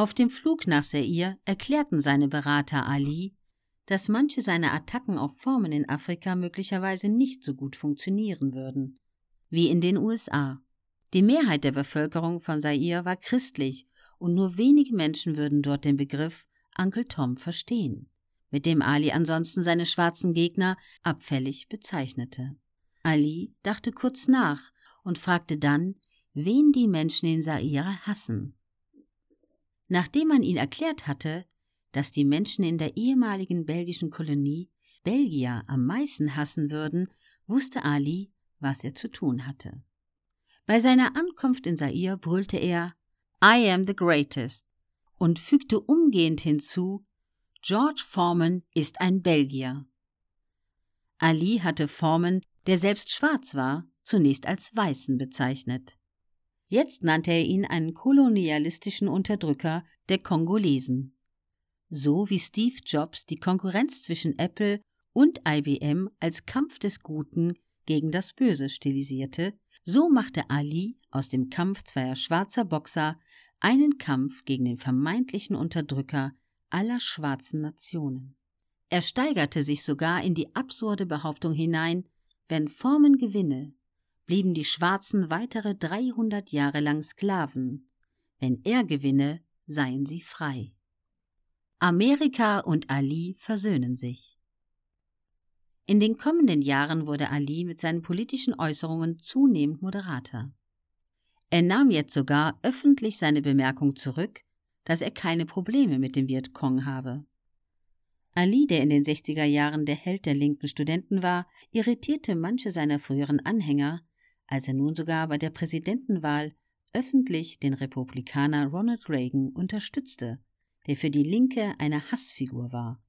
Auf dem Flug nach Seir erklärten seine Berater Ali, dass manche seiner Attacken auf Formen in Afrika möglicherweise nicht so gut funktionieren würden wie in den USA. Die Mehrheit der Bevölkerung von Zaire war christlich und nur wenige Menschen würden dort den Begriff Uncle Tom verstehen, mit dem Ali ansonsten seine schwarzen Gegner abfällig bezeichnete. Ali dachte kurz nach und fragte dann, wen die Menschen in Zaire hassen. Nachdem man ihn erklärt hatte, dass die Menschen in der ehemaligen belgischen Kolonie Belgier am meisten hassen würden, wusste Ali, was er zu tun hatte. Bei seiner Ankunft in Zaire brüllte er I am the greatest und fügte umgehend hinzu George Foreman ist ein Belgier. Ali hatte Foreman, der selbst schwarz war, zunächst als Weißen bezeichnet. Jetzt nannte er ihn einen kolonialistischen Unterdrücker der Kongolesen. So wie Steve Jobs die Konkurrenz zwischen Apple und IBM als Kampf des Guten gegen das Böse stilisierte, so machte Ali aus dem Kampf zweier schwarzer Boxer einen Kampf gegen den vermeintlichen Unterdrücker aller schwarzen Nationen. Er steigerte sich sogar in die absurde Behauptung hinein, wenn Formen gewinne, blieben die Schwarzen weitere 300 Jahre lang Sklaven. Wenn er gewinne, seien sie frei. Amerika und Ali versöhnen sich. In den kommenden Jahren wurde Ali mit seinen politischen Äußerungen zunehmend moderater. Er nahm jetzt sogar öffentlich seine Bemerkung zurück, dass er keine Probleme mit dem Vietcong habe. Ali, der in den 60er Jahren der Held der linken Studenten war, irritierte manche seiner früheren Anhänger, als er nun sogar bei der Präsidentenwahl öffentlich den Republikaner Ronald Reagan unterstützte, der für die Linke eine Hassfigur war.